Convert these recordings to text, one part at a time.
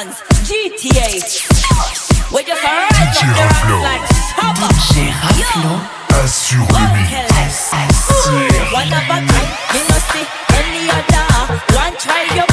Guns, GTA. We just arrived. up the ranks like Assure One of a kind, you know see any other. One try your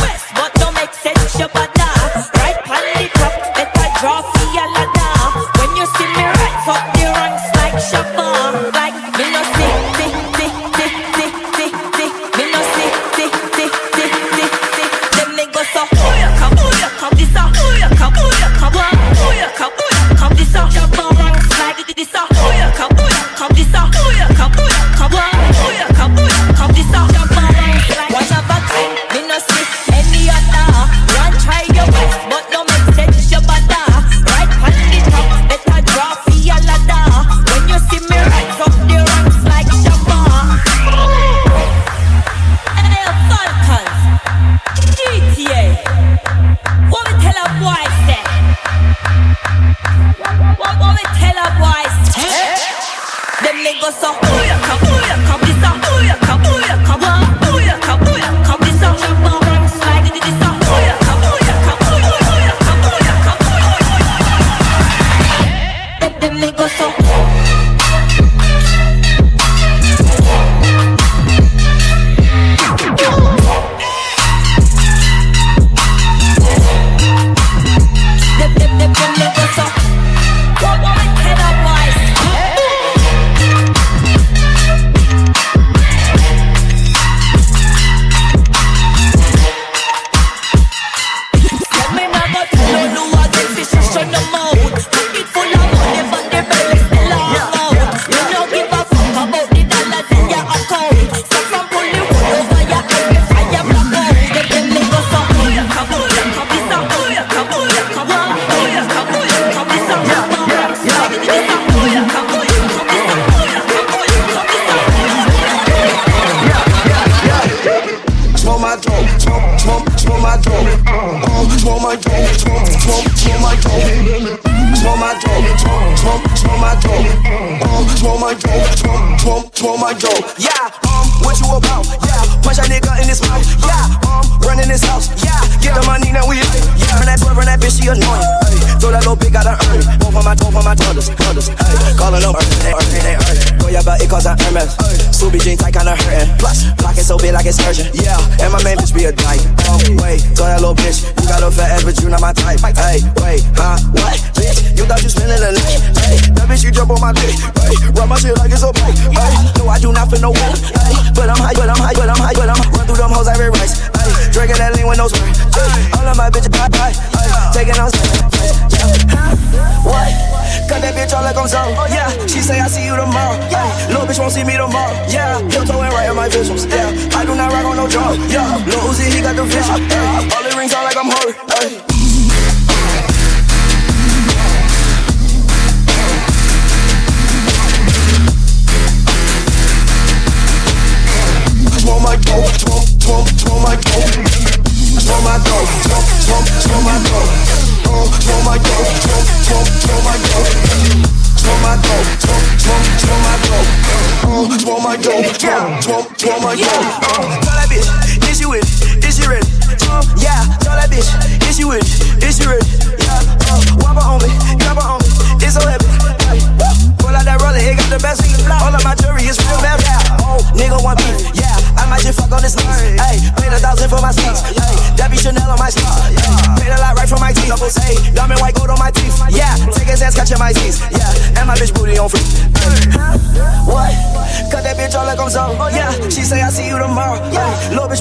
Oh my God.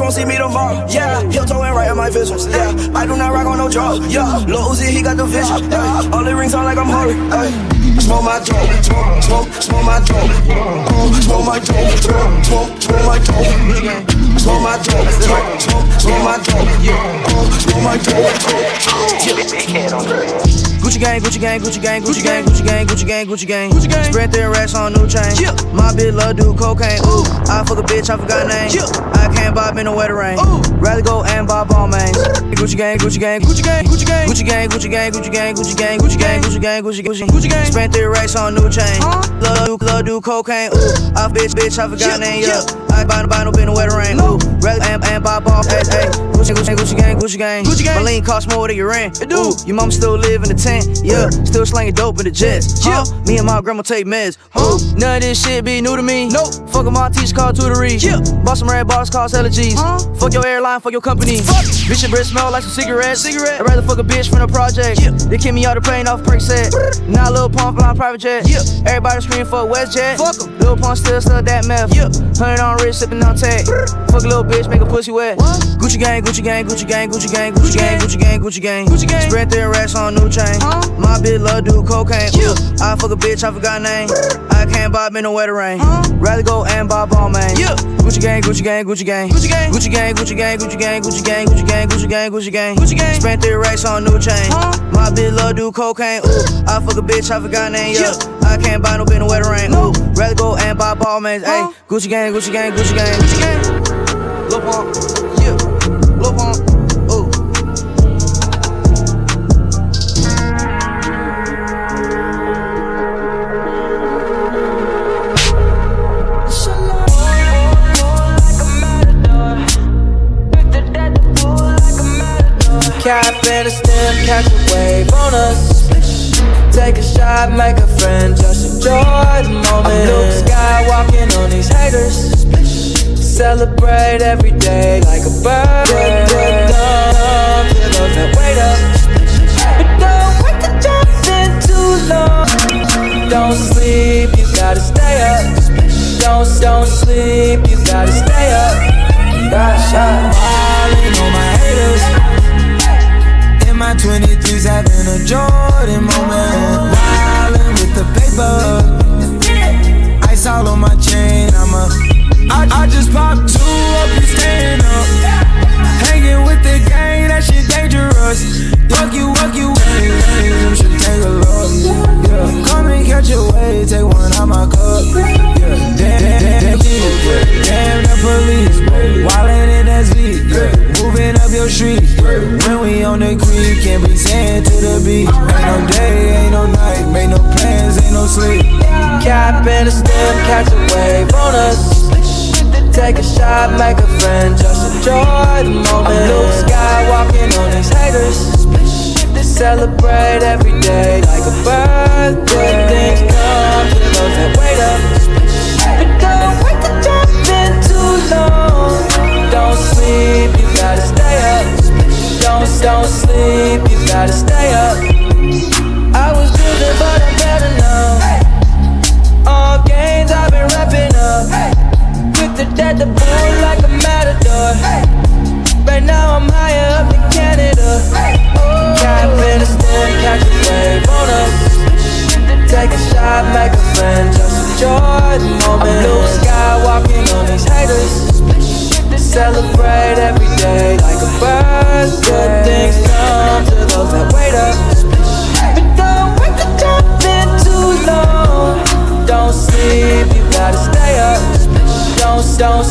gon' see me tomorrow. Yeah, heel toeing right in my visions. Yeah, I do not rock on no drugs. Yeah, Lil Uzi, he got the vision. Yeah, all the rings sound like I'm holy. Ay. Smoke my dope, smoke, smoke, my dope. Oh, smoke my dope, uh, smoke, smoke, my dope. Smoke my dope, smoke, smoke, my dope. Oh, smoke my dope. Uh, big head on the Gucci gang, Gucci gang, Gucci gang, Gucci gang, Gucci gang, Gucci gang, Gucci gang. Gucci gang. Spread their ass on new chain. My bitch love do cocaine. Ooh. I fuck a bitch, I forgot name. I can't buy me no wetter rain. Ooh. Rather go and buy on mains. Gucci gang, Gucci gang, Gucci gang, Gucci gang, Gucci gang, Gucci gang, Gucci gang, Gucci gang, Gucci gang, Gucci gang, Gucci Gucci Gucci gang. Spent their racks on new chain. Love do, love do cocaine. Ooh. I bitch, bitch, I forgot name. Yeah. I ain't buy no, buy no, been no wetter rain. Ooh, rather and, and buy ball. Hey, hey, Gucci, Gucci, Gucci gang, Gucci gang. Gucci gang. My lean cost more than your rent. It do. Ooh, your mom still live in the tent. Yeah, still slanging dope in the jets. Huh? Yeah. Me and my grandma take meds. Huh? None of this shit be new to me. Nope. Fuck my teacher called tutory. Yeah. Bought some red bottles cost allergies. Huh? Fuck your airline, fuck your company. Fuck. Bitch, your breath smell like some cigarettes. Cigarette. I'd rather fuck a bitch from the project. Yeah. They kick me out the plane off prick set. now Lil Pump flying private jet. Yeah. Everybody scream for WestJet. Fuck em. Lil Pump still still that meth. Yeah. Hundred on wrist, sipping on tech. Fuck a little bitch, make a pussy wet. What? Gucci gang, Gucci gang, Gucci gang, Gucci gang, Gucci gang, Gucci gang, Gucci gang. Gucci gang. Spread their racks on new chain. Huh? My bitch love do cocaine. Yeah. I fuck a bitch, I forgot name. I can't buy me no wetter rain. Huh? Rather go and buy ball man. Yeah. Gucci gang, Gucci gang, Gucci gang, Gucci gang, Gucci gang, Gucci gang, Gucci gang, Gucci gang, Gucci gang, Gucci gang, Gucci gang, Gucci gang. Spent three racks on new chain. My bitch love do cocaine. Ooh, I fuck a bitch, I forgot name. Yeah, I can't buy no bitch no wetter rain. Ooh, rather go and buy ball man. Hey, Gucci gang, Gucci gang, Gucci gang, Gucci gang. Lil Pump, and catch a wave on us. Take a shot, make a friend, just enjoy the moment. I'm Luke Skywalking on these haters. Celebrate every day like a birthday. Good love, give up and wait up. But don't wait to jump in too long. Don't sleep, you gotta stay up. Don't, don't sleep, you gotta stay up. Got shot, falling on my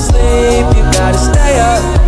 sleep, you gotta stay up.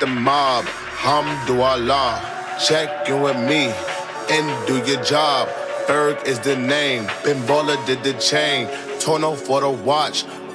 The mob. Hamdulillah. Check in with me and do your job. Ferg is the name. Bimbola did the chain. Torno for the watch.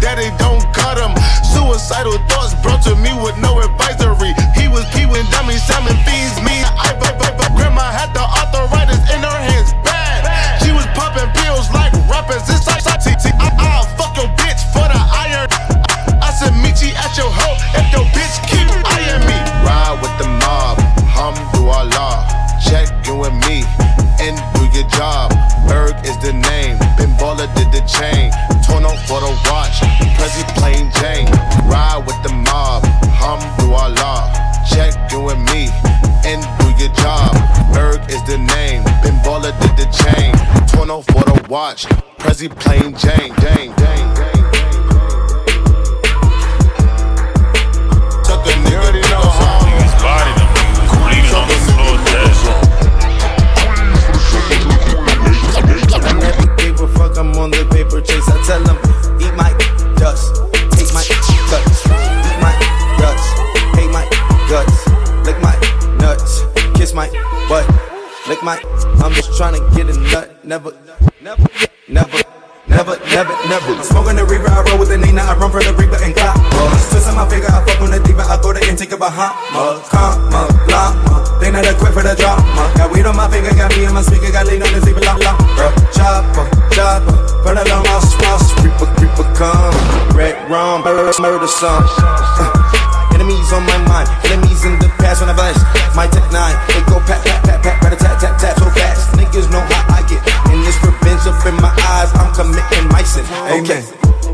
daddy don't cut him. Suicidal thoughts brought to me with no advisory. He was peeing dummy, salmon feeds me. I, but, but, but grandma had the arthritis in her hands bad. She was popping pills like rappers inside. I'll fuck your bitch for the iron. I said meet you at your hoe if your bitch watch. Prezi plain Jane. Ride with the mob. Hum do Allah. Check in with me and do your job. Berg is the name. Bimbola did the chain. Torn off for the watch. Prezi plain Jane. Jane. Jane. Jane. Trying to get a nut, never, never, never. Never, never, never. I'm smoking the reaper, I roll with the Nina, I run for the reaper and clock. Twisting my finger, I fuck on the diva, I go to and take a Bahama. Comma, llama. They not equipped for the drama. Got weed on my finger, got me in my speaker, got lean on the zebra, la la. Bro, chopper, chopper. Burn a long house, mouse, reaper, reaper, come. Red rum, murder song. Enemies on my mind, enemies in the past when I blast. My tech nine, they go pat, pat, pat, pat, rat tat, tat, tat, so fast. Niggas know how I get. And this revenge up in my eyes, I'm committing my sin. Okay.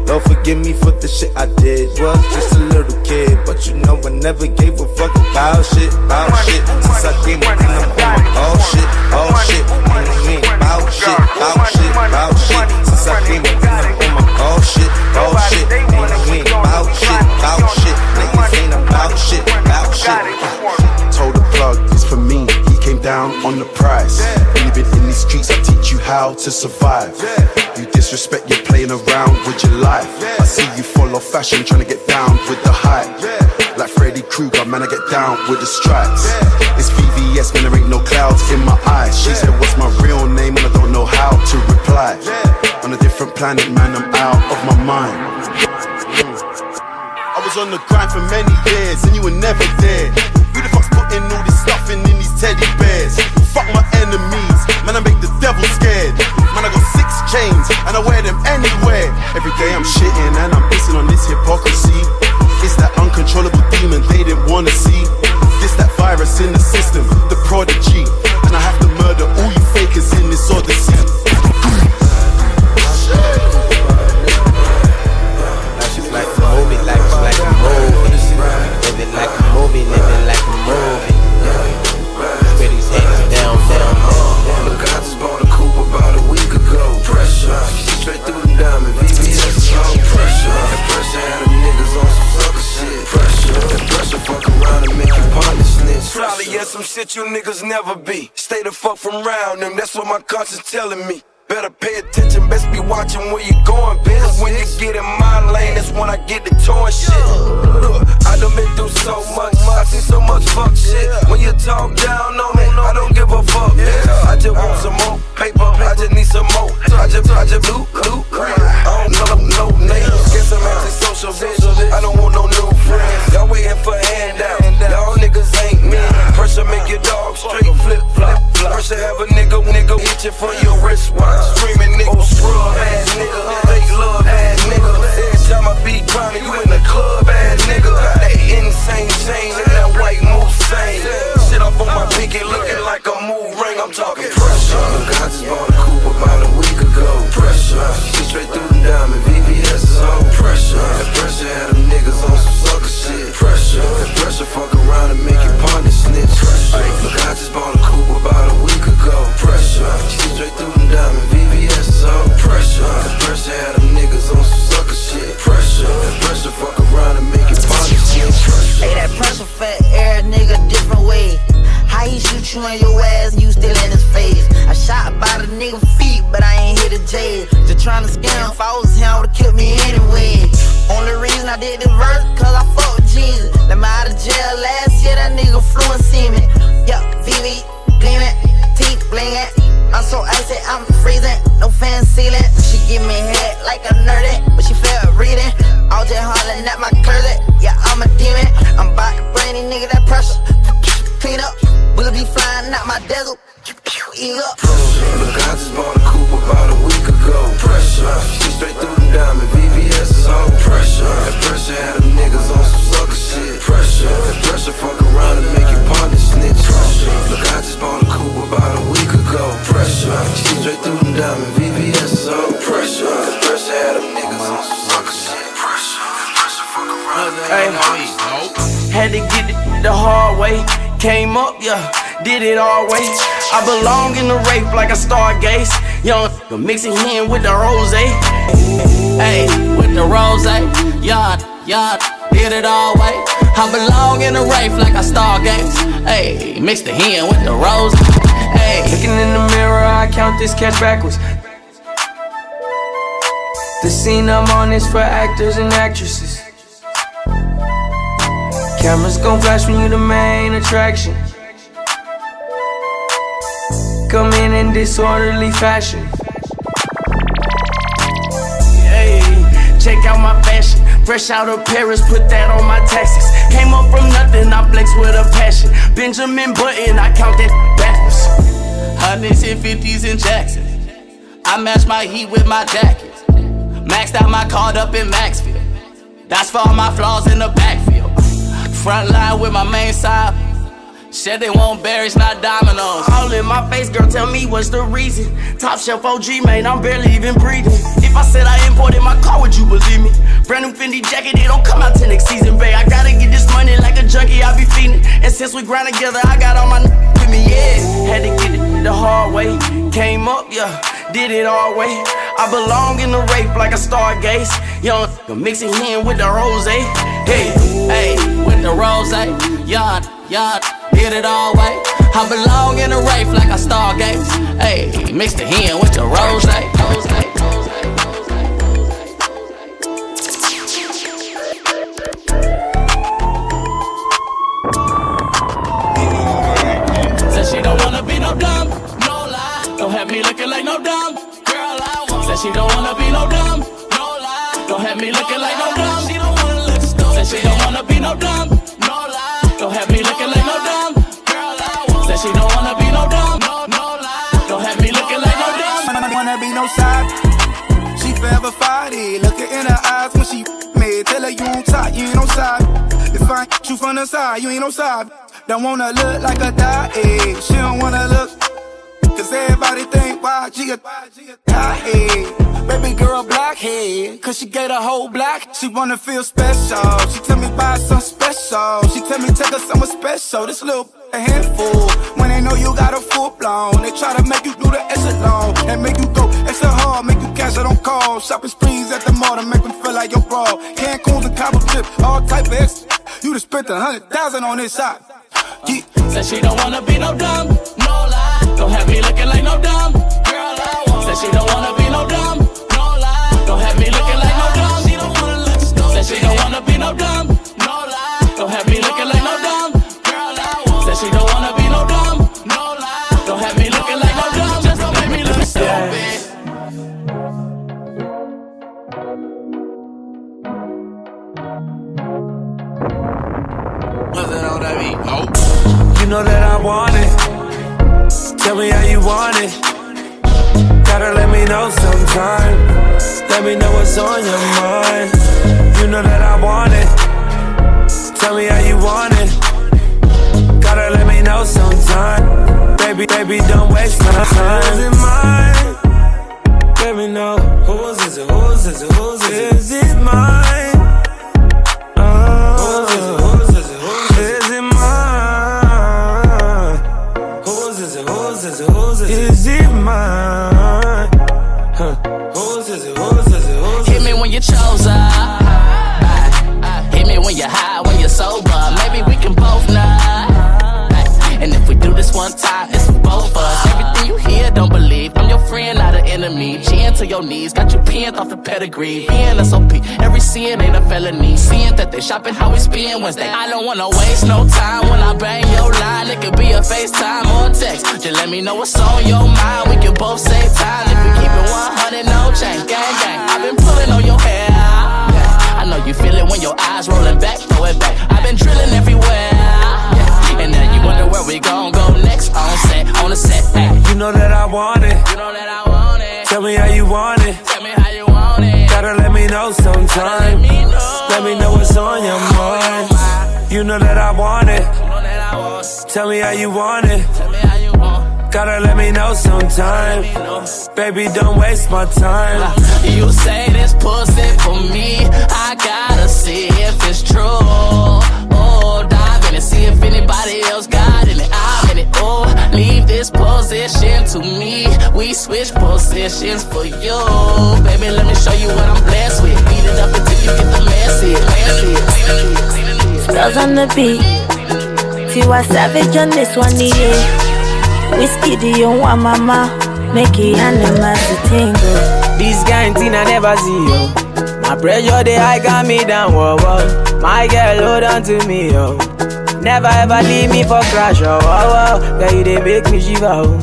Lord forgive me for the shit I did. Was just a little kid, but you know I never gave a fuck about shit, about shit. Since I came up in the home, all shit, all shit. Niggas ain't about shit, about shit, about shit. Since I came up in the home, all shit, all shit. Niggas ain't about shit, about shit. Niggas ain't about shit, about shit. Told the plug, it's for me. Came down on the price. Living in these streets, I teach you how to survive. You disrespect, you're playing around with your life. I see you follow fashion, trying to get down with the hype. Like Freddy Krueger, man, I get down with the stripes. It's VVS, man, there ain't no clouds in my eyes. She said, What's my real name? And I don't know how to reply. On a different planet, man, I'm out of my mind. I was on the grind for many years, and you were never there. Who the fuck's putting all this stuffing in these Every day I'm shitting, and I'm fuck from round them. That's what my conscience telling me. I belong in the rape like a stargaze. Young mixing in with the rose. Hey, with the rose. Yard, yard, did it all way. I belong in the rape like a stargaze. Hey, mix the hen with the rose. Hey, Looking in the mirror, I count this cash backwards. The scene I'm on is for actors and actresses. Cameras gon' flash when you the main attraction. Come in in disorderly fashion. Hey, check out my fashion. Fresh out of Paris, put that on my taxes. Came up from nothing, I flex with a passion. Benjamin Button, I count that backwards. Hundreds and fifties in Jackson. I match my heat with my jackets. Maxed out my card up in Maxfield. That's for all my flaws in the backfield. Front line with my main side. Said they want berries, not dominoes. All in my face, girl, tell me what's the reason. Top shelf OG, man, I'm barely even breathing. If I said I imported my car, would you believe me? Brand new Fendi jacket, it don't come out till next season, babe. I gotta get this money like a junkie, I be feeding. And since we grind together, I got all my n- with me, yeah. Had to get it the hard way. Came up, yeah, did it all way. I belong in the rape like a stargaze. Young mixing in with the rose. Hey, hey, with the rose. Yard, yard, did it all way. I belong in the rape like a stargaze. Hey, mix the hen with the rose. Said she don't wanna be no dumb, no lie. Don't have me looking like no dumb girl. I want. Said she don't wanna be no dumb, no lie. Don't have me looking like no dumb. She don't wanna look stupid. Said she don't wanna be no dumb, she don't wanna be no dumb, no no lie. Don't have me looking like no dumb. wanna be no side. She forever fight it. Look her in her eyes when she mad. Tell her you on top, you ain't on side. If I you from the side, you ain't on side. Don't wanna look like a die. She don't wanna look. Cause everybody think why she a die. Baby girl blackhead, cause she get a whole black. She wanna feel special. She tell me buy some special. She tell me take her somewhere special. This little a handful. When they know you got a full blown, they try to make you do the extra long and make you go extra hard, make you cash out on call. Shopping sprees at the mall to make them feel like you're bra. Cancun's and Cabo Trip, all type of extra. You done spent a hundred thousand on this shot. Yeah. Said she don't wanna be no dumb, no lie. Don't have me looking like no dumb girl. I want. Said she don't wanna be no dumb, no lie. Don't have me looking like no dumb. She don't wanna look stupid. Said she don't wanna be no dumb, no lie. Don't have me looking like no dumb girl. I want. Said she don't wanna be no dumb, no lie. Don't have me looking like no dumb. Just don't make me look stupid. You know that I want it. Tell me how you want it. Gotta let me know sometime. Let me know what's on your mind. You know that I want it. Tell me how you want it. Gotta let me know sometime. Baby, baby, don't waste my time. Is it mine? Let me know. Whose is it? Whose is it? Whose is it? Is it mine? Whose is it? Whose is it? It? Is it mine? Huh. Whose is it? Whose is it? Whose? Hit me when you chose up. Hit me when you're high, when you're sober. Maybe we can both nut. And if we do this one time, it's for both of us. Don't believe. I'm your friend, not an enemy. Chin to your knees, got you pinned off the pedigree. Being SOP, every sin ain't a felony. Seeing that they shopping how we spend Wednesday. I don't wanna waste no time when I bang your line. It could be a FaceTime or text. Just let me know what's on your mind. We can both save time if we keep it 100, no change. Gang, gang. I've been pulling on your hair. I know you feel it when your eyes rolling back, throw it back. I've been drilling everywhere. Where we gon' go next on set, on the set. Hey. You know that I want it. You know that I want it. Tell me how you want it. Tell me how you want it. Gotta let me know sometime. Let me know. Let me know what's on your mind. You know that I want it. You know that I want it. Tell me how you want it. Tell me how you want Gotta let me know sometime. Me know. Baby, don't waste my time. You say this pussy for me. I gotta see if it's true. Oh, dive in and see if anybody else got this position to me. We switch positions for you. Baby, let me show you what I'm blessed with. Beat it up until you get the message. message. Spells on the beat. Tiwa Savage on this one, yeah. Whiskey, the young one, mama. Make it animals to tingle. This kind thing I never see, yo. My pressure, they high got me down, whoa, whoa. My girl, hold on to me, yo. Never ever leave me for crash, oh, oh, oh. Girl, you they make me shiver, oh.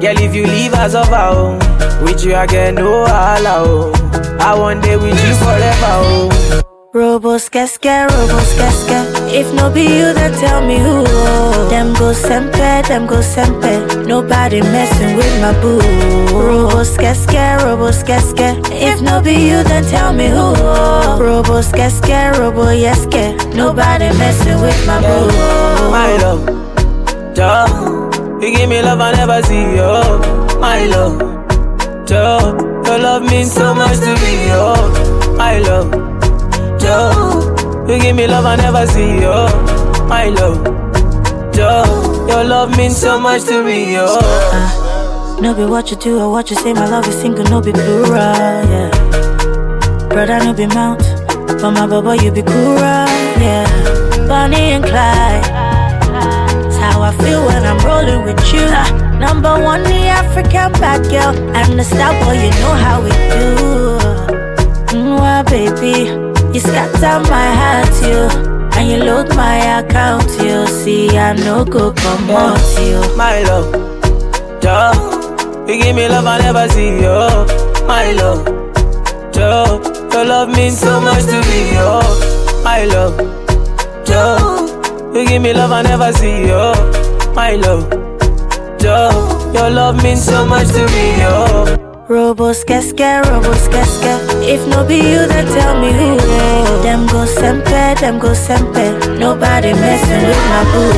Girl, if you leave us over, oh. With you, get no holla, oh. I want day with you forever, oh. Robos casca, robos casca. If no be you, then tell me who. Oh. Them go sempe, them go sempe. Nobody messing with my boo. Robos casca, robos casca. If no be you, then tell me who. Robos casca, robo yeske. Nobody messing with my boo. My love, Joe, you give me love I never see, yo. My love, Joe, your love means so much to me, yo. My love, Joe, you give me love I never see, yo. My love, yo. your love means so much to me, yo. Uh, no be what you do or what you say, my love is single, no be plural, yeah. Brother, no be mount, but my baba, you be cool, yeah. Bonnie and Clyde. It's how I feel when I'm rolling with you. Uh, number one, the African bad girl. I'm the star boy, you know how we do. Mwah, baby, you scatter my heart, you. And you load my account, you. See, I no go come out, you. My love, Joe, you give me love I never see, yo. My love, Joe, your love means so much to me, yo. My love, Joe, you give me love I never see, yo. My love, Joe, your love means so much to me, yo. Robos casca, robos casca. If no be you, then tell me who. Them go sempe, them go sempe. Nobody messing with my boo.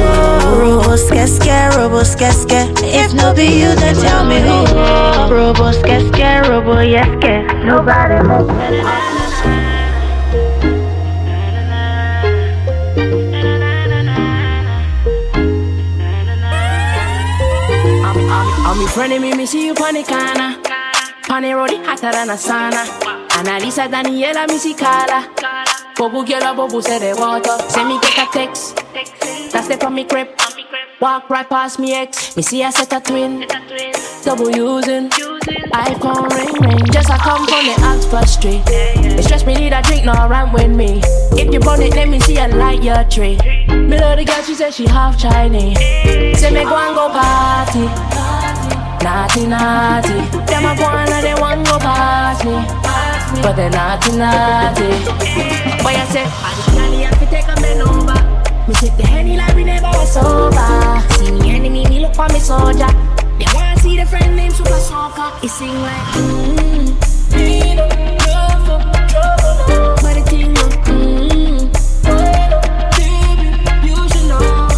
Robos casca, robos casca. If no be you, then tell me who. Robos casca, robo yeske. Nobody messing. I'm front of me, me see you on the. Pane road hotter than a sauna. Analisa Daniela, Carla. Bobu girl, bobu say they water. Send me get a text. That's step on me crib. Walk right past me ex. Me see a set a twin. Double using. iPhone ring ring. Just I come from the Oxford Street. It stress me need a drink, no run with me. If you burn it, let me see a light your tree. Me love the girl, she said she half Chinese. Say me go and go party. Naughty, naughty. Them a go on and they want go past me. But they naughty, naughty. Boy, I say, I just can't have to take a bend over. Me take the henny like we never was sober. See me enemy, me look for me soldier. They wanna see the friend named Super Soaker. He sing like, mmm. Ain't no love trouble. But the thing, no, mmm. Baby, you should know.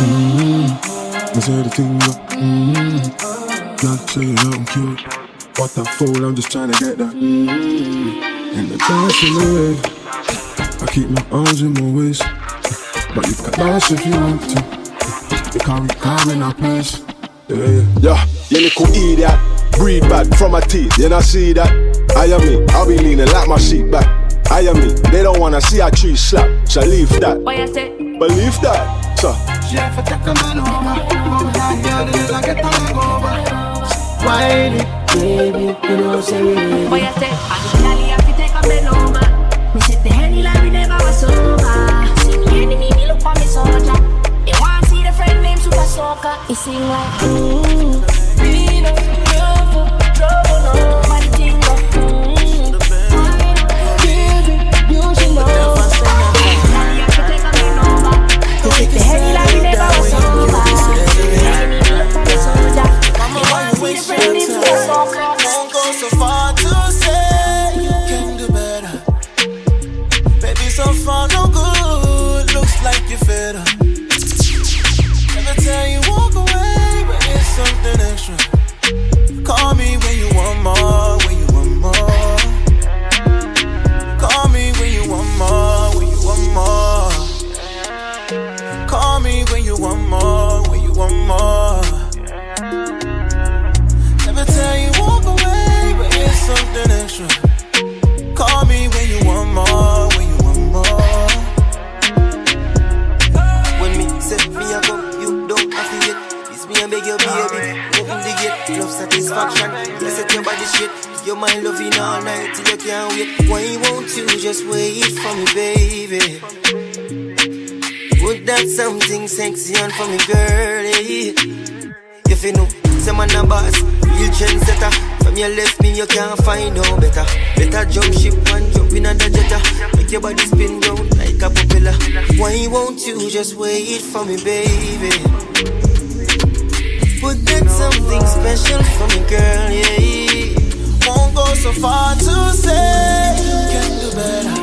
Mm-hmm. Me say the thing, yeah. Mm-hmm. Not saying I'm cute. What a fool, I'm just trying to get that. Mm-hmm. In the dance in the way. I keep my arms in my waist. But you can dance if you want to. You can't come in our place. Yeah, yeah. Yeah, you little idiot. Breathe bad from my teeth, you not see that? I am me, I'll be leaning like my seat back. I am me, they don't wanna see a tree slap, so leave that. Boy, I say, Believe that, so Whiny, baby, you know say we Boy, I say, I the girl have to take a bend over. Me set the henny like we never was sober. See me enemy, me look for me soldier. You want see the friend named Super Soaker? He sing like, mmm, Reno, trouble, trouble, nobody think of, mmm, baby, sexy on for me, girlie. If you know, say man a boss, real trendsetter. From your left me, you can't find no better. Better jump ship and jump in a jetta. Make your body spin round like a propeller. Why won't you just wait for me, baby? Put that something special for me, girl, yeah. Won't go so far to say you can do better.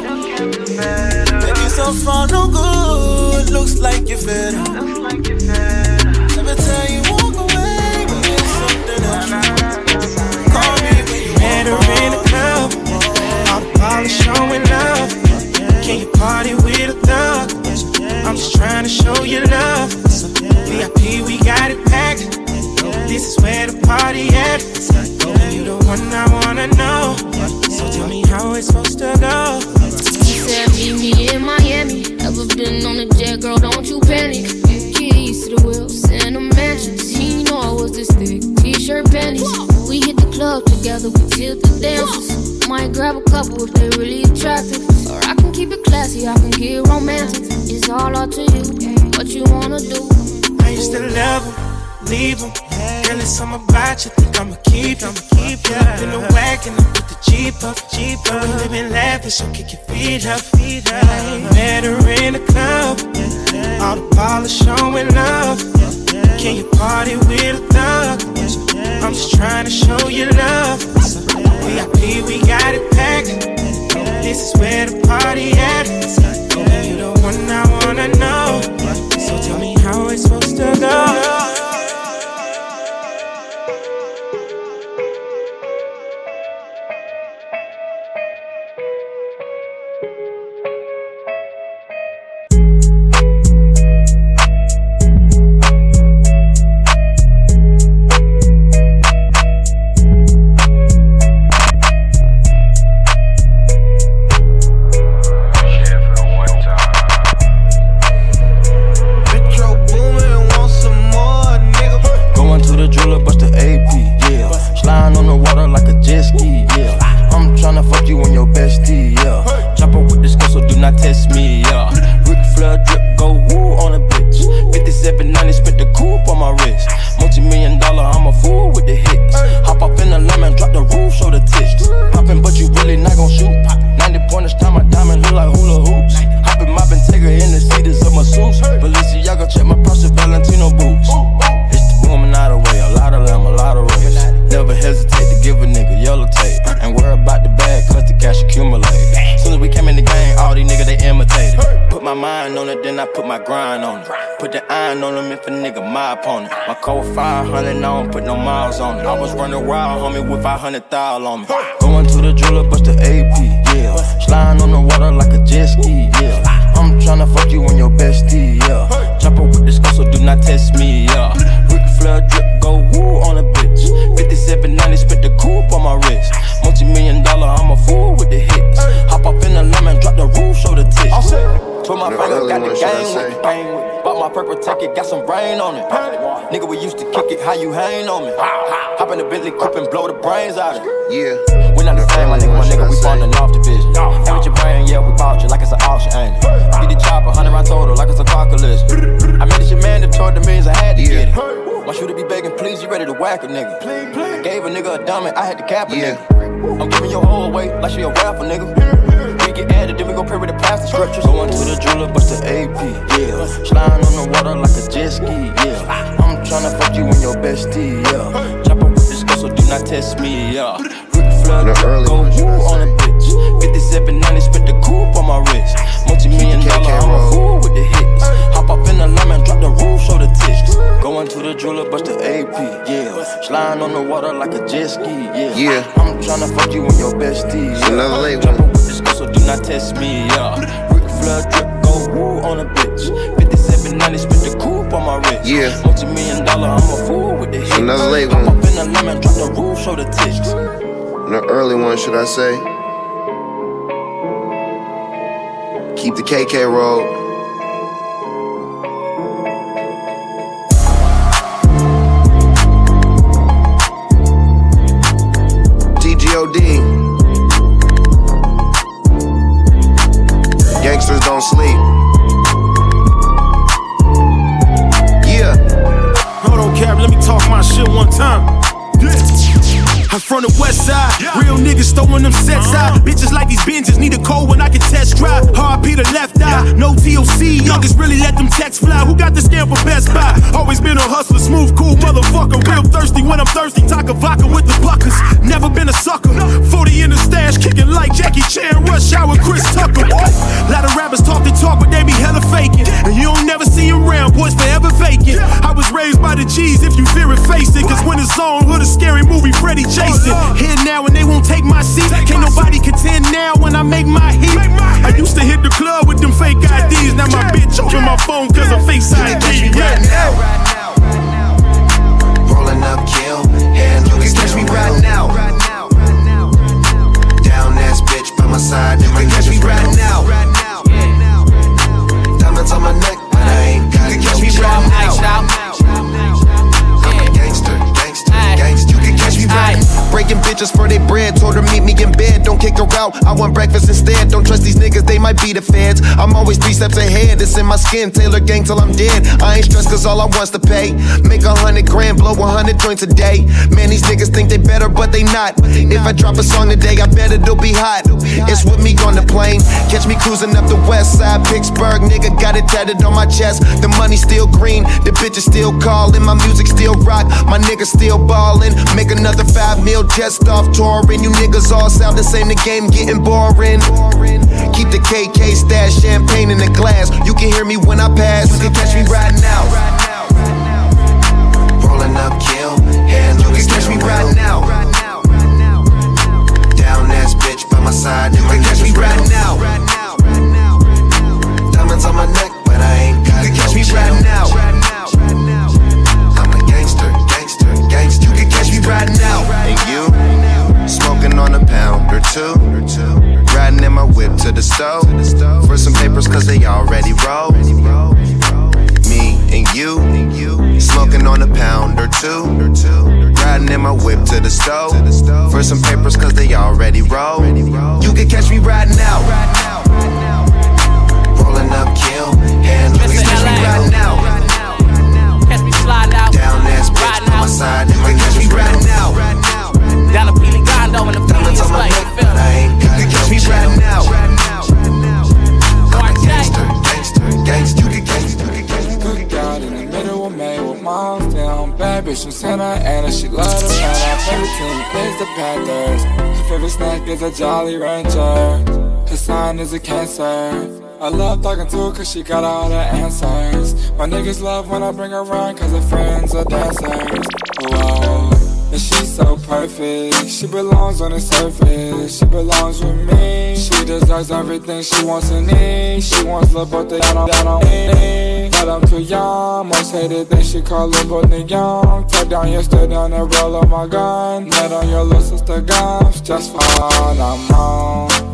Baby, so far no good. Looks like you're fed up. Never tell you walk away, but it's something extra. Call me when you Met her in the club, the polish showing love. Can you party with a thug? I'm just trying to show you love. VIP, we got it packed. This is where the party at. You the one I wanna know. So tell me how it's supposed to go. Said, meet me in Miami. Ever been on a jet, girl, don't you panic. Keys to the wheels and the mansions. He know I was this thick. T-shirt panties. We hit the club together, we tilt the dances. Might grab a couple if they really attractive. Or I can keep it classy, I can get romantic. It's all up to you, what you wanna do. I used to love him, leave him. Girl, it's something about you, think I'ma keep him. Keep him up in the wagon, up with the Jeep up, Jeep up. We living lavish, so kick your feet up, feet up. Met her in the club, all the polish showing love. Can you party with a thug? I'm just trying to show you love. VIP, we got it packed. This is where the party at. You the one I wanna know. So tell me Put my finger, got the gang with the bang with. Bought my purple ticket, got some rain on it, Nigga, we used to kick it, how you hang on me? Hop in the Bentley coupe and blow the brains out of it. Yeah. We not the same, my nigga, my nigga, we falling off division. Ain't with your brain, yeah, we bought you like it's an auction, ain't it? Get the chopper, 100 round total, like it's a car collision. I made it your man that toward the millions, I had to get it. Want you to be begging, please, you ready to whack a nigga. I gave a nigga a dummy, I had to cap a nigga. I'm giving your whole away like she a rapper, nigga. We get added, then we go pray with the plastic scriptures. Going to the jeweler, bust the AP, yeah. Sliding on the water like a jet ski, yeah. I'm tryna fuck you and your bestie, yeah. Chopper with this girl, so do not test me, yeah. Ric Flair, go woo on a bitch. 5790, spit the coupe on my wrist. Multi million dollar, I'm a fool with the hits. Hop up in the lime and drop the roof, show the tits. Going to the jeweler, bust the AP, yeah. Sliding on the water like a jet ski, yeah. Yeah. I'm tryna fuck you and your bestie, yeah. Another late Chopper with this girl, so do not test me, yeah. Ric Flair, drip, go woo on a bitch. 5790, spit the coupe on my wrist. Yeah. Multi million dollar, I'm a fool with the hits. Another late one. up in the and drop the roof, show the tits. The early one, should I say? Keep the KK roll. DGOD. Don't sleep. Yeah. Hold on, Cap, let me talk my shit one time. I'm from the west side. Real niggas throwing them sets uh-huh. out. Bitches like these binges need a code when I can test drive. RP the left eye. No TOC. Youngest really let them texts fly. Who got the scam for Best Buy? Always been a hustler. Smooth, cool motherfucker. Real thirsty when I'm thirsty. Talk vodka with the buckers. Never been a sucker. 40 in the stash. Kicking like Jackie Chan. Rush hour Chris Tucker. A Lot of rappers talk the talk, but they be hella faking. And you don't never see them round. Boys forever vacant. I was raised by the G's. If you fear it, face it. Cause when it's on, hood a scary movie. Freddy Jason. Here now and they won't take my seat. Can't nobody contend now when I make my heat. I used to hit the club with them fake IDs. Now my bitch open my phone cause of face ID. Bitch Bitches for their bread. Told her meet me in bed. Don't kick her out. I want breakfast instead. Don't trust these niggas, they might be the feds. I'm always three steps ahead. It's in my skin. Taylor gang till I'm dead. I ain't stressed cause all I want's to pay. Make a hundred grand, blow a hundred joints a day. Man, these niggas think they better, but they not. If I drop a song today, I bet it'll be hot. It's with me on the plane. Catch me cruising up the west side, Pittsburgh. Nigga got it tatted on my chest. The money still green. The bitches still calling. My music still rock. My niggas still ballin'. Make another five mil just off touring. You niggas all sound the same. The game getting boring. Keep the KK stash, champagne in the glass. You can hear me when I pass. You can catch me right now. Rolling up, kill, hand you can catch me right now. Is a Jolly Rancher. Her sign is a Cancer. I love talking to her cause she got all the answers. My niggas love when I bring her around cause her friends are dancers. Whoa. And she's so perfect. She belongs on the surface. She belongs with me. She deserves everything she wants and needs. She wants love, but they don't, they don't need. I'm too young. Most hated they she call her but they young. Tuck down yesterday on the roll of my gun. Net on your little sister guns. Just fun, I'm on.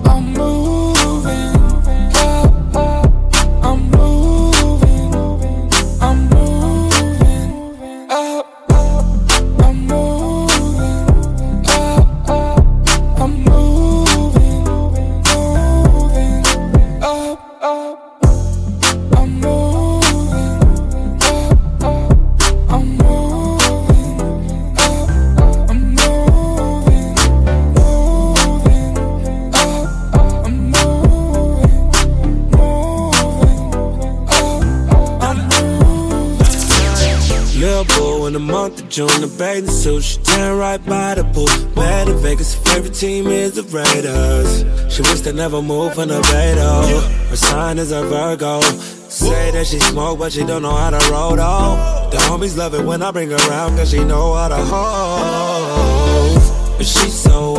Never move from the Beto. Her sign is a Virgo. Say that she smoke, but she don't know how to roll though. The homies love it when I bring her around, cause she know how to hold. But she's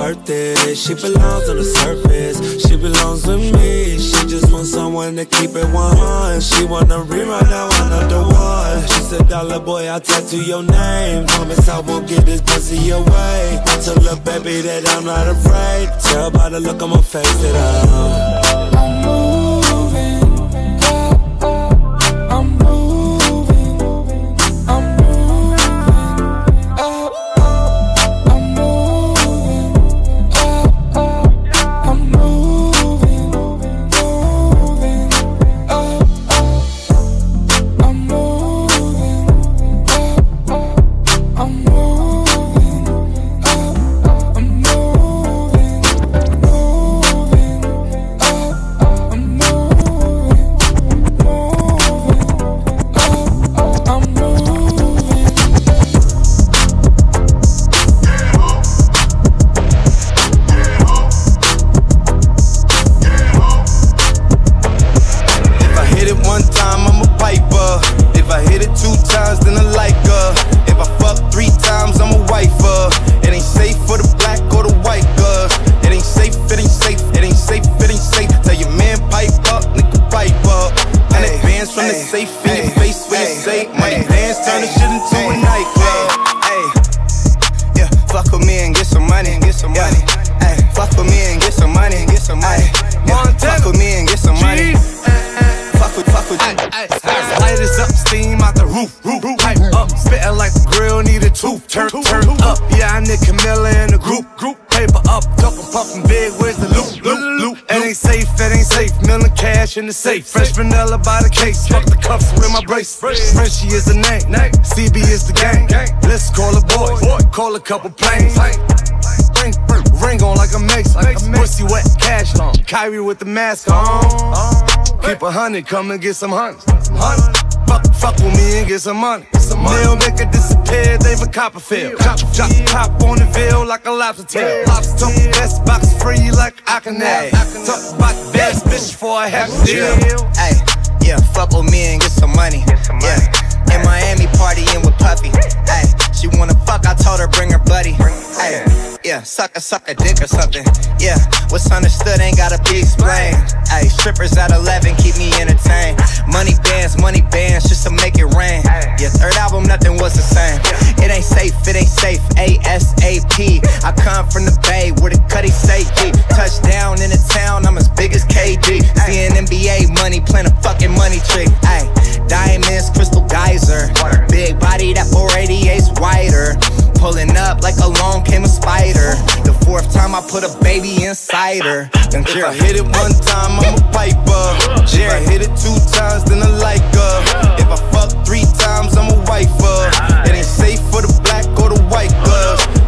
worth it. She belongs on the surface. She belongs with me. She just wants someone to keep it one. She wanna rewrite now another one. She said, Dollar boy, I'll tattoo your name. Promise I won't get this pussy away. I Tell the baby that I'm not afraid. Tell by the look on my face that I'm. Safe. Fresh vanilla by the case. Fuck the cuffs with my brace. Frenchie is the name. CB is the gang. Let's call a boy. Call a couple planes. Ring, ring on like a mace. Pussy wet, cash on. Kyrie with the mask on. Keep a hundred, come and get some hunts. Fuck, fuck with me and get some money. Nail make it disappear, David Copperfield. Chop, chop, pop on the veil like a lobster tail. Lobster, best box free like I can have. Talk about best bitch for a half deal. Hey, yeah, fuck with me and get some money. Yeah, in Miami partying with Puffy. Hey, she wanna fuck, I told her bring her buddy. Hey, yeah, suck a suck a dick or something. Yeah, what's understood ain't gotta be explained. Hey, strippers at 11 keep me entertained. Money bands, money bands, just to make ain't safe. ASAP. I come from the Bay where the cutty say. Touchdown in the town, I'm as big as KG. Seeing NBA money, playing a fucking money tree. Ay, diamonds, crystal geyser. Big body, that 488's wider. Pulling up like along came a spider. The fourth time I put a baby inside her. Then If I hit it one time, I'm a piper. I hit it two times, then I like her. If I fuck three times, I'm a wifer. It ain't safe for the white.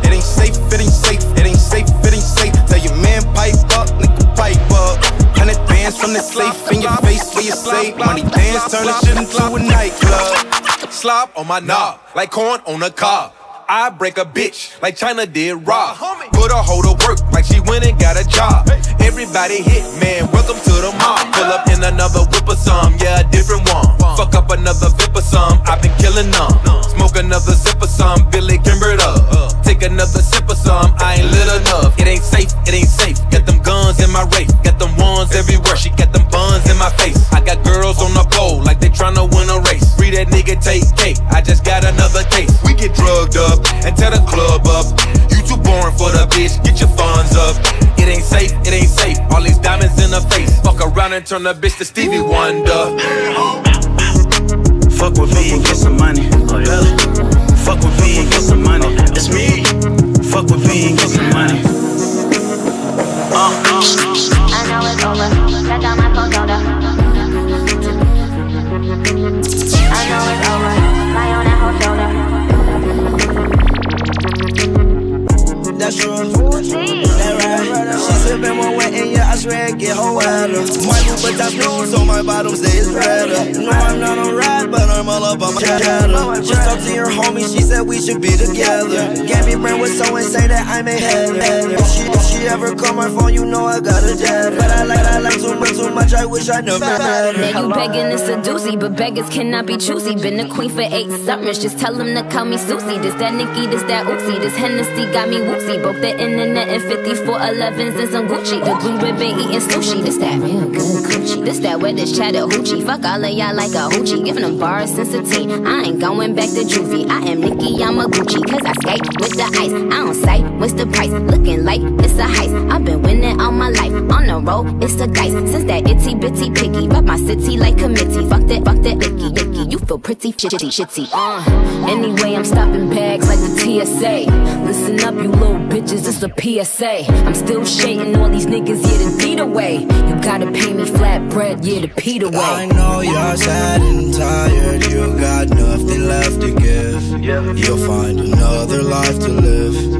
It ain't safe, it ain't safe, it ain't safe, it ain't safe. Tell your man pipe up, nigga pipe up. Hundred bands from the safe in your face where you say money dance, turn this shit into a nightclub. Slop on my knob, like corn on a cob. I break a bitch like Chyna did Rob. Put a hoe to work like she went and got a job. Everybody hit, man, welcome to the mob. Pull up in another whip or some, yeah, a different one. Fuck up another vip or some, I've been killing them. Smoke another zip or some, Billy Kimbered up. Uh. Take another sip or some, I ain't lit enough. It ain't safe, it ain't safe. Got them guns in my race, got them ones everywhere. She got them buns in my face. I got girls on the pole like they tryna win a race. Free that nigga take cake, I just got another case. We get drugged up and tear the club up. You too boring for the bitch, get your funds up. It ain't safe, it ain't safe. All these diamonds in her face. Fuck around and turn the bitch to Stevie Wonder. Fuck with me and get some money. Fuck with me and get some money. It's me. Fuck with me and get some money. Louboutins blues on my bottoms, they is redder. No, I'm not a rat, but I'm all up on my cheddar. Just talked to your homie, she said we should be together. Me brain with so insane that I may head. She, she ever call my phone, you know I got a. But I like, I like too much, too much, I wish I never met her. Now you begging it's a doozy, but beggars cannot be choosy. Been a queen for eight summers, just tell them to call me Susie. This that Nikki, this that Uzi, this Hennessy got me woozy. Broke the internet in 54 11s and some Gucci. The blue ribbon eating sushi, this that real good coochie. This that wet, this Chattahoochee. Fuck all of y'all like a hoochie. Giving them bars since a teen. I ain't going back to juvie. I am Nikki, I'm a Gucci. Cause I skate with the ice. I don't say what's the price. Looking like it's a heist. I've been winning all my life. On the road, it's the dice. Since that itty bitty piggy. Rep my city like committee. Fuck that, fuck that icky, icky. You feel pretty shitty, shitty. Uh, anyway, I'm stopping bags like the TSA. Listen up, you little bitches, it's a PSA. I'm still shading all these niggas, yeah, the beat away. You gotta pay me flat bread, yeah, the Pete away. I know you're sad and tired, you got nothing left to give. You'll find another life to live.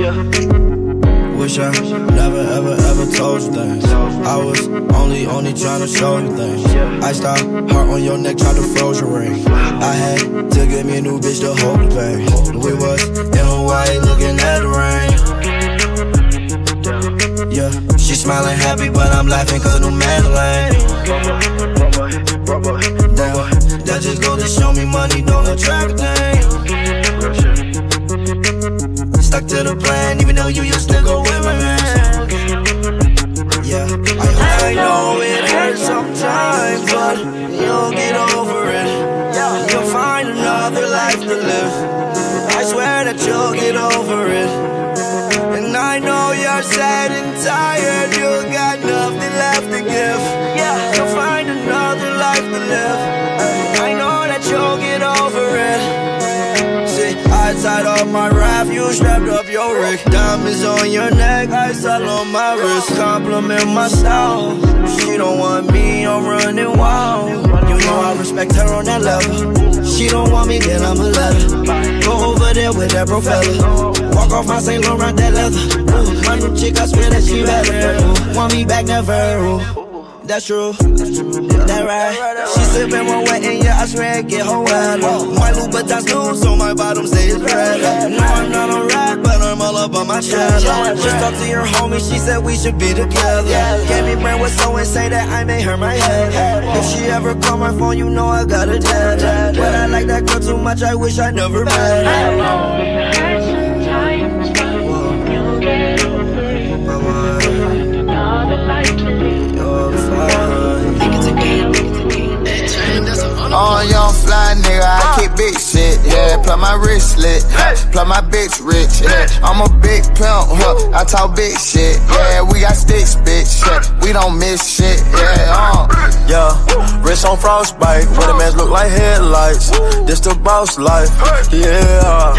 It. Wish I never ever ever told you things. I was only only trying to show you things. I stopped heart on your neck, tried to froze your ring. I had to get me a new bitch to hold the baby. We was in Hawaii looking at the rain. Yeah, she smiling happy, but I'm laughing cause no Madeline. You strapped up your rig. Diamonds on your neck, ice all on my wrist. Compliment my style. She don't want me, I'm running wild. You know I respect her on that level. She don't want me, then I'ma let her. Go over there with that bro fella. Walk off my Saint Laurent that leather. Ooh, my new chick, I swear that she better. Ooh, want me back, never. Ooh. That's true. That right. She sippin' one wet and yeah, I swear I get wet. My Louboutins blues so my bottoms, they is red. No, I'm not a rat, but I'm all up on my chest. Just talked to your homie, she said we should be together. Gave me brain was so insane that I made her my head. If she ever call my phone, you know I got a dead. But I like that girl too much, I wish I never met her. Oh, yeah. Plug my wristlet, plug my bitch rich, yeah. I'm a big pimp, huh? I talk big shit, yeah. We got sticks, bitch, yeah. We don't miss shit, yeah. Uh. Yeah, wrist on frostbite, what a man look like headlights. This the boss life, yeah.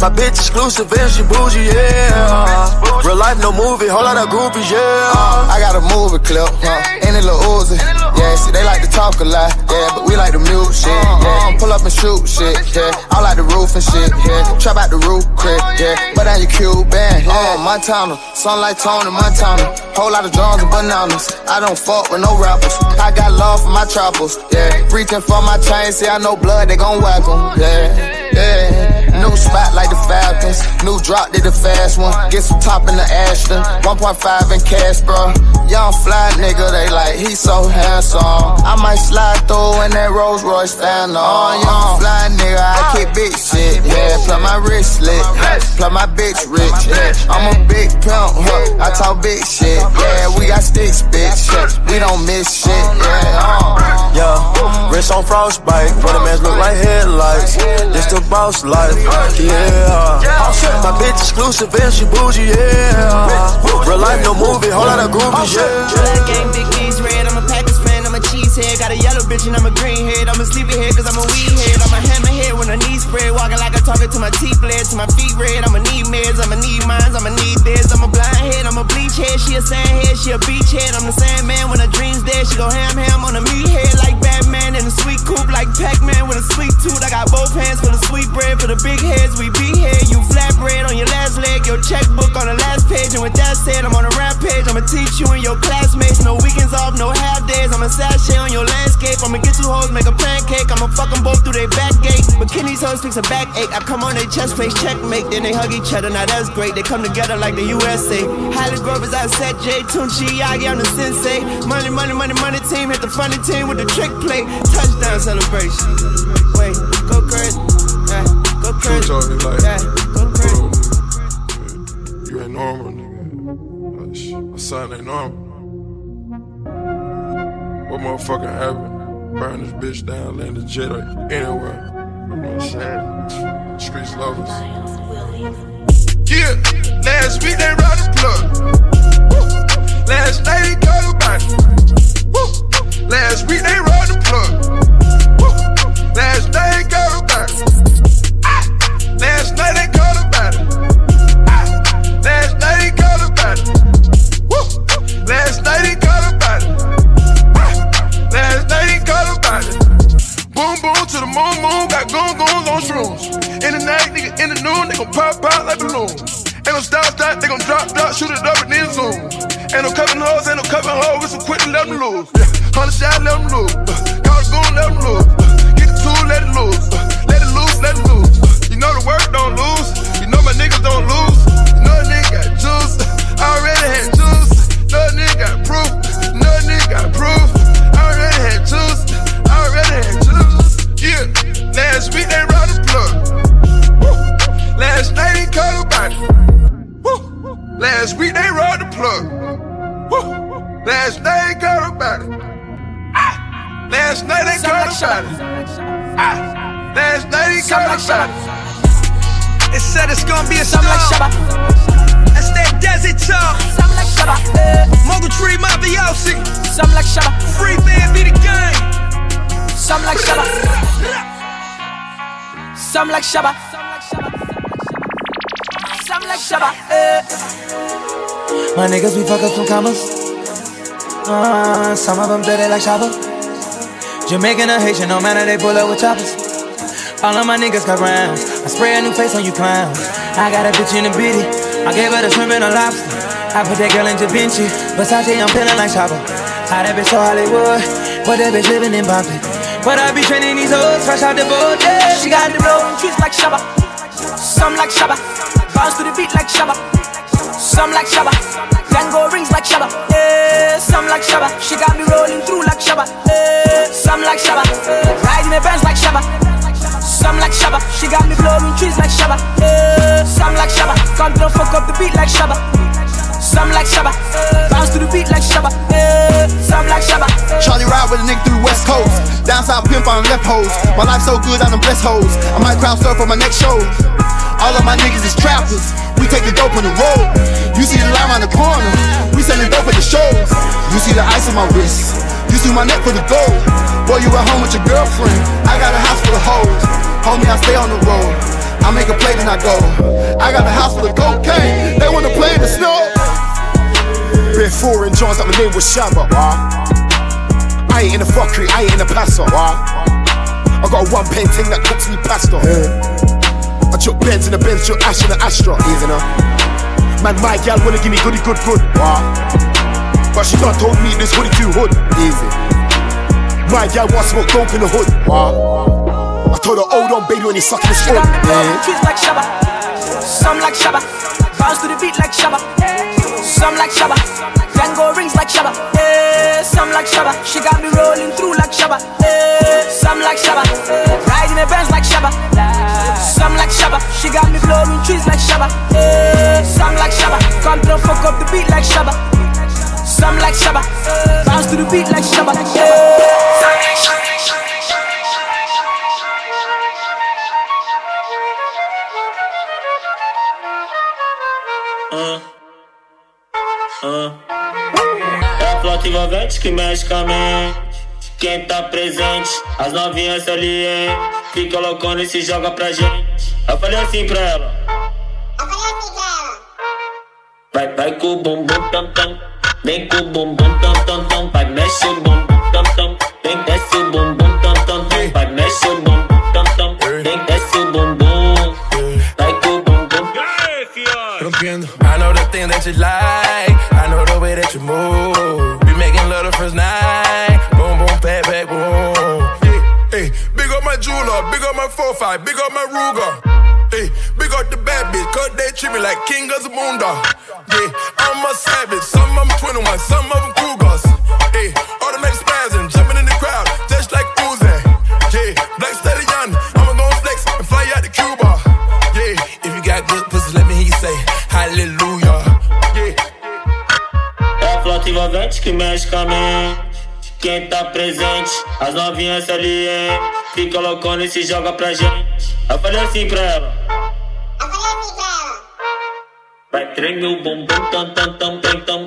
My bitch exclusive and she bougie, yeah. Real life, no movie, whole lot of groupies, yeah. I got a movie clip, huh? And a little Uzi, yeah. See, they like to talk a lot, yeah. But we like to mute shit, yeah. Pull up and shoot shit, yeah. I like the roof and shit, yeah. Trap out the roof, crib, yeah. But down your Cuban, yeah. Oh, Montana, sunlight Tony, Montana. Whole lot of drums and bananas. I don't fuck with no rappers. I got love for my choppers, yeah. Reaching for my chain, see I know blood, they gon' whack 'em, yeah. Yeah. New spot like the Falcons. New drop, did the fast one. Get some top in the Aston. 1.5 in cash, bro. Young fly nigga, they like, he so handsome. I might slide through in that Rolls Royce fan. Oh, young fly nigga, I keep big shit. Yeah, plug my wrist wristlet. Plug my bitch rich. Yeah, I'm a big pimp, huh? I talk big shit. Yeah, we got sticks, bitch. Yeah, we don't miss shit. Yeah, uh. Yeah, wrist on frostbite, what a man look like headlights. This the boss life, yeah. My bitch exclusive and she bougie, yeah. Real life, no movie, whole lot of groupies, yeah. Blood gang, big E's red. I'm a Packers fan, I'm a cheesehead. Got a yellow bitch and I'm a green head. I'm a sleepyhead cause I'm a weed head. I'm a hammerhead when I knees spread. Walking like I'm talking to my teeth bled, to my feet red. I'm a need meds, I'm a need minds, I'm a need this. I'm a blind head, I'm a bleach head. She a sand head, she a beach head. I'm the sand man when her dreams dead. She go ham ham on a meat head like Batman in a sweet coupe like Pac-Man with a sweet tooth. I got both hands for the bread, for the big heads we be here. You flat bread on your last leg, your checkbook on the last page, and with that said, I'm on a rampage. I'ma teach you and your classmates. No weekends off, no half days. I'm a sachet on your landscape. I'ma get two hoes, make a pancake. I'ma fuck them both through their back gate. Bikini's hoes fix a backache. I come on their chest face, checkmate. Then they hug each other. Now that's great. They come together like the USA. Holly Grove is set J. Tunechi, Yagi, I'm the sensei. Money, money, money, money team. Hit the funny team with the trick play. Touchdown celebration. Crazy. Yeah, go crazy. You ain't normal, nigga. My son ain't normal. What motherfucking happened? Burn this bitch down, land a jet anywhere. You know what I'm saying? Streets lovers. Yeah, last week they ride the plug. Last night he got a body. Last week they ride the plug. Last night he got a body. Last night they caught a body. Last night he caught a body. Last night he caught a body. Last night he caught a body. Boom boom to the moon moon, got goon goons on shrooms. In the night, nigga, in the noon, they gon' pop out like balloons. Ain't no stop stop, they gon' drop drop, shoot it up and then zoom. Ain't no cupping hoes, ain't no cupping hoes, so quick to let them. Yeah. Hundred shot, let them loose. Uh, call the goon, let them loose. Uh, get the tool, let it loose. Uh, let it loose, let it loose. Know the work don't lose. You know my niggas don't lose. Shabba. Some like Shabba. My niggas, we fuck up some commas. Uh, some of them dirty like Shabba. Jamaican or Haitian, no matter, they pull up with choppers. All of my niggas got rounds. I spray a new face on you clowns. I got a bitch in a bitty. I gave her the shrimp and a lobster. I put that girl in Da Vinci. Versace, I'm feeling like Shabba. How that bitch so Hollywood, but that bitch living in Boston. But I be training these hoes fresh out the boat, yeah. She got the rolling trees like Shabba. Some like Shabba. Bounce to the beat like Shabba. Some like Shabba. Tango rings like Shabba. Yeah, some like Shabba. She got me rolling through like Shabba. Yeah, some like Shabba. Riding the Benz like Shabba. Some like Shabba. She got me blowing trees like Shabba. Yeah, some like Shabba. Come to fuck up the beat like Shabba. Some like Shabba. Bounce to the beat like Shabba. Some like Shabba. Charlie ride with a nigga through West Coast. Down south pimp on left hoes. My life so good, I done bless hoes. I might crowd surf for my next show. All of my niggas is trappers. We take the dope on the road. You see the line on the corner. We selling dope at the shows. You see the ice on my wrist. You see my neck for the gold. Boy, you at home with your girlfriend. I got a house full of hoes. Homie, I stay on the road. I make a play, then I go. I got a house full of cocaine. They wanna play in the snow. Been foreign Johns, like my name was Shabba. I ain't in the fuckery, I ain't in the passer. I got a one pen thing that cooks me pasta. I chuck Benz in the Benz, chuck Ash in the Astra. Easy now. Man, my gal wanna give me goody good good. But she done told me this hoodie too hood. Easy. My gal want smoke dope in the hood. I told her, hold on, baby, when you sucking this She foot. got me blowing trees like Shabba. Some like Shabba. Bounce to the beat like Shabba. Some like Shabba. Tango rings like Shabba. Yeah, some like Shabba. She got me rolling through like Shabba. Yeah, some like Shabba. Riding the Benz like Shabba. Some like Shabba. She got me blowing trees like Shabba. Yeah, some like Shabba. Come to fuck up the beat like Shabba. Some like Shabba. Bounce to the beat like Shabba. Yeah. Ah. Ah. É a flota envolvente que mexe com a mente. Quem tá presente, as novinhas ali, hein? Fica loucona e se joga pra gente. Eu falei assim pra ela. Vai, vai com o bumbum tam tam. Vem com o bumbum tam tam tam. Vai, mexe o bumbum tam tam. Vem, desce o bumbum tam tam tam. Vai, mexe o bumbum me like king of the moondog. Yeah, I'm a savage, some of them 21, some of them cougars. Hey, automatic spazzing, jumping in the crowd, just like Uzi. Yeah, black stallion, I'ma gon' flex and fly out to Cuba. Yeah, if you got good pussy, let me hear you say hallelujah. Yeah. É a flota envolvente que mexe com a mente. Quem tá presente, as novinhas ali, hein? Fica loucona e se joga pra gente. Eu falei assim pra ela. Vai tremer o bumbum, tam tam tam tam tam